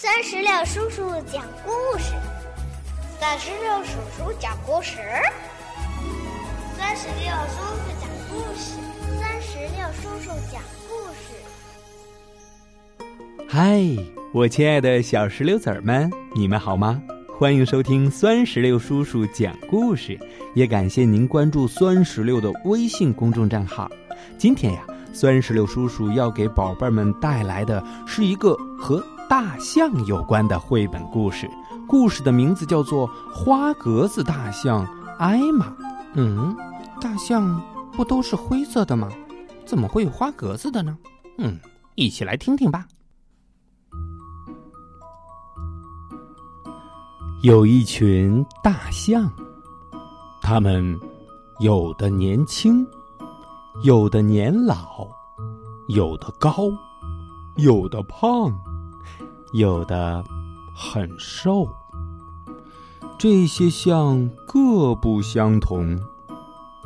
三十六叔叔讲故事，三十六叔叔讲故事，三十六叔叔讲故事，三十六叔叔讲故事。嗨，我亲爱的小石榴籽儿们，你们好吗？欢迎收听酸石榴叔叔讲故事，也感谢您关注酸石榴的微信公众账号。今天呀，酸石榴叔叔要给宝贝们带来的是一个和大象有关的绘本故事，故事的名字叫做《花格子大象艾玛》。嗯，大象不都是灰色的吗？怎么会有花格子的呢？嗯，一起来听听吧。有一群大象，它们有的年轻，有的年老，有的高，有的胖，有的很瘦。这些象各不相同，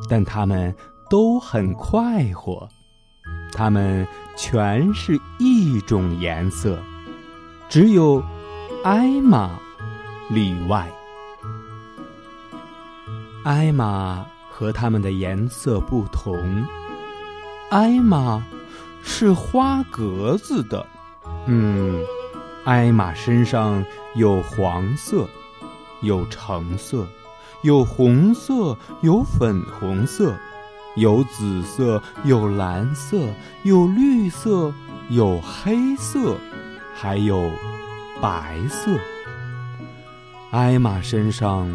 但它们都很快活。它们全是一种颜色，只有艾玛。例外，艾玛和它们的颜色不同。艾玛是花格子的，嗯，艾玛身上有黄色，有橙色，有红色，有粉红色，有紫色，有蓝色，有绿色，有黑色，还有白色。艾玛身上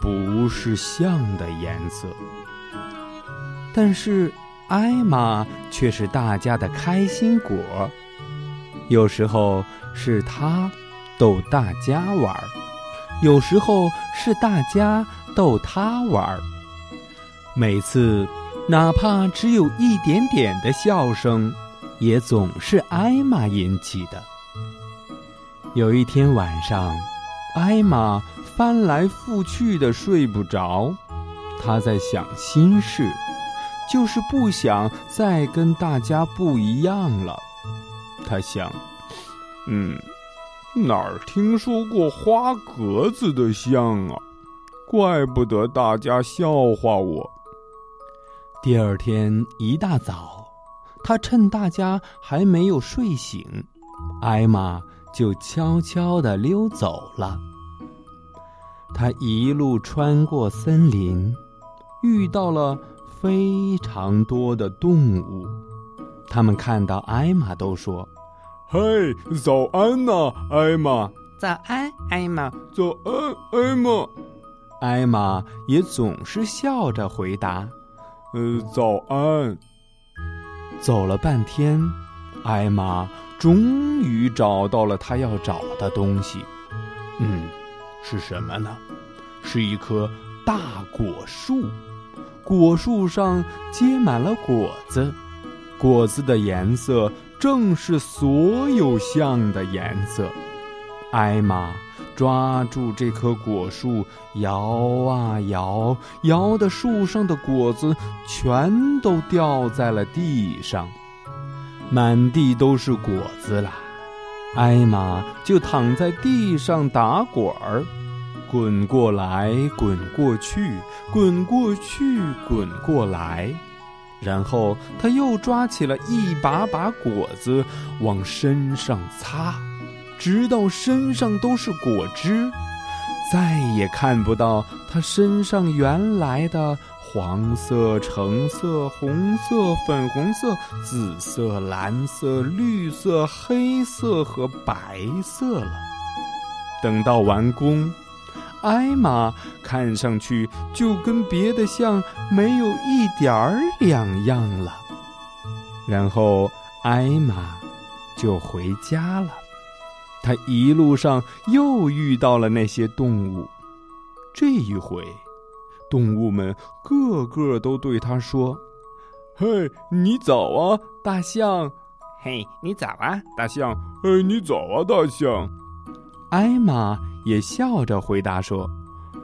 不是象的颜色，但是艾玛却是大家的开心果。有时候是他逗大家玩儿，有时候是大家逗他玩儿。每次哪怕只有一点点的笑声，也总是艾玛引起的。有一天晚上。艾玛翻来覆去的睡不着，她在想心事，就是不想再跟大家不一样了。她想，嗯，哪儿听说过花格子的象啊？怪不得大家笑话我。第二天一大早，他趁大家还没有睡醒，艾玛。就悄悄地溜走了。他一路穿过森林，遇到了非常多的动物。他们看到艾玛都说：“嘿，早安呐，艾玛！”“早安，艾玛！”“早安，艾玛！”艾玛也总是笑着回答：“呃，早安。”走了半天，艾玛。终于找到了她要找的东西，嗯，是什么呢？是一棵大果树，果树上结满了果子，果子的颜色正是所有象的颜色。艾玛抓住这棵果树，摇啊摇，摇的树上的果子全都掉在了地上。满地都是果子啦，艾玛就躺在地上打滚儿，滚过来，滚过去，滚过去，滚过来，然后他又抓起了一把把果子往身上擦，直到身上都是果汁，再也看不到他身上原来的。黄色、橙色、红色、粉红色、紫色、蓝色、绿色、黑色和白色了。等到完工，艾玛看上去就跟别的象没有一点儿两样了。然后艾玛就回家了。他一路上又遇到了那些动物，这一回。动物们个个都对他说：“嘿，你早啊，大象！嘿，你早啊，大象！嘿，你早啊，大象！”艾玛也笑着回答说：“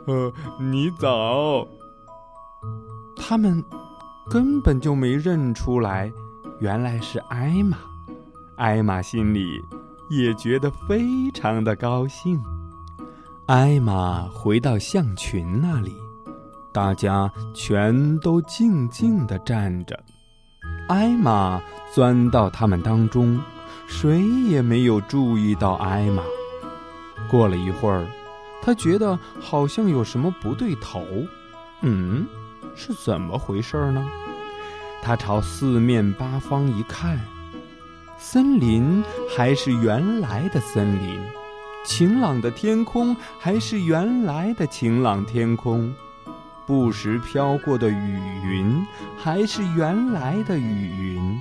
呃，你早。”他们根本就没认出来，原来是艾玛。艾玛心里也觉得非常的高兴。艾玛回到象群那里，大家全都静静的站着。艾玛钻到他们当中，谁也没有注意到艾玛。过了一会儿，他觉得好像有什么不对头。嗯，是怎么回事呢？他朝四面八方一看，森林还是原来的森林，晴朗的天空还是原来的晴朗天空。不时飘过的雨云还是原来的雨云，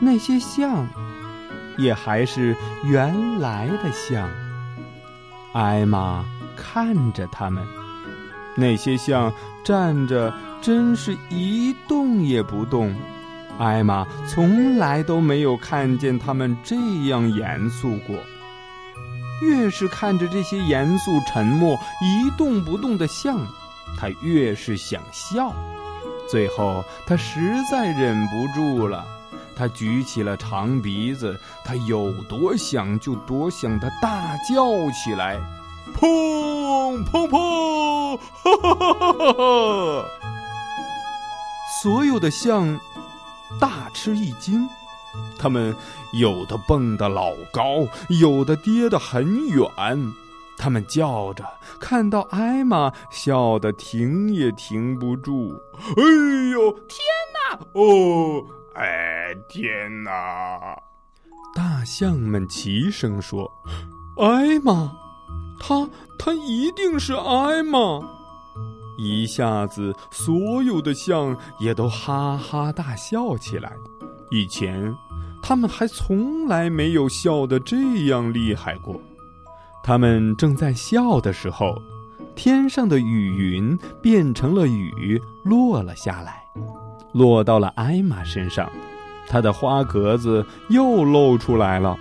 那些象也还是原来的象。艾玛看着他们，那些象站着，真是一动也不动。艾玛从来都没有看见他们这样严肃过。越是看着这些严肃、沉默、一动不动的象。他越是想笑，最后他实在忍不住了，他举起了长鼻子，他有多想就多想的大叫起来，砰砰砰！哈哈哈哈哈！所有的象大吃一惊，他们有的蹦得老高，有的跌得很远。他们叫着，看到艾玛，笑得停也停不住。哎呦，天哪！哦，哎，天哪！大象们齐声说：“艾玛，他他一定是艾玛！”一下子，所有的象也都哈哈大笑起来。以前，他们还从来没有笑得这样厉害过。他们正在笑的时候，天上的雨云变成了雨，落了下来，落到了艾玛身上，她的花格子又露出来了。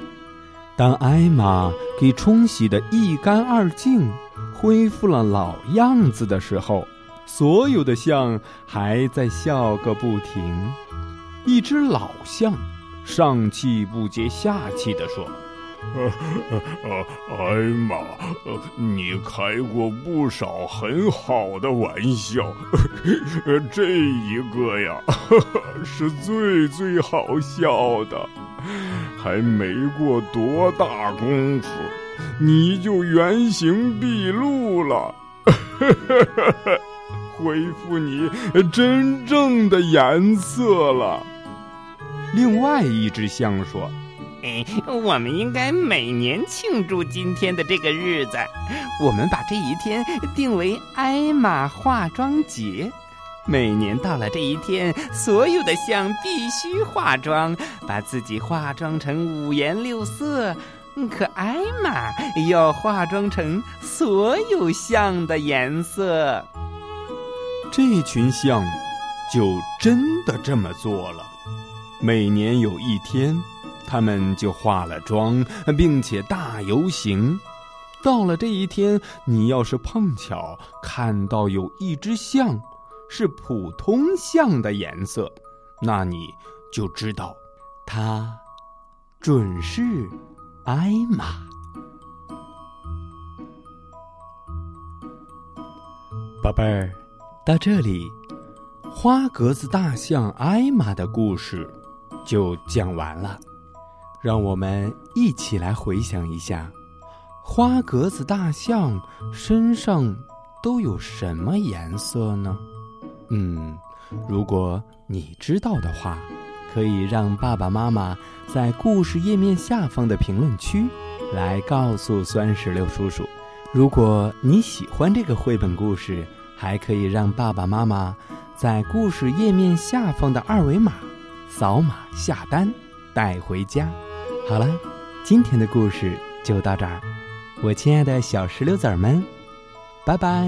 当艾玛给冲洗的一干二净，恢复了老样子的时候，所有的象还在笑个不停。一只老象上气不接下气地说。呃呃呃艾玛，你开过不少很好的玩笑，这一个呀，是最最好笑的。还没过多大功夫，你就原形毕露了，恢复你真正的颜色了。另外一只象说。我们应该每年庆祝今天的这个日子。我们把这一天定为艾玛化妆节。每年到了这一天，所有的象必须化妆，把自己化妆成五颜六色。可艾玛要化妆成所有象的颜色。这群象就真的这么做了。每年有一天。他们就化了妆，并且大游行。到了这一天，你要是碰巧看到有一只象是普通象的颜色，那你就知道，它准是艾玛。宝贝儿，到这里，花格子大象艾玛的故事就讲完了。让我们一起来回想一下，花格子大象身上都有什么颜色呢？嗯，如果你知道的话，可以让爸爸妈妈在故事页面下方的评论区来告诉酸石榴叔叔。如果你喜欢这个绘本故事，还可以让爸爸妈妈在故事页面下方的二维码扫码下单，带回家。好了，今天的故事就到这儿，我亲爱的小石榴籽儿们，拜拜。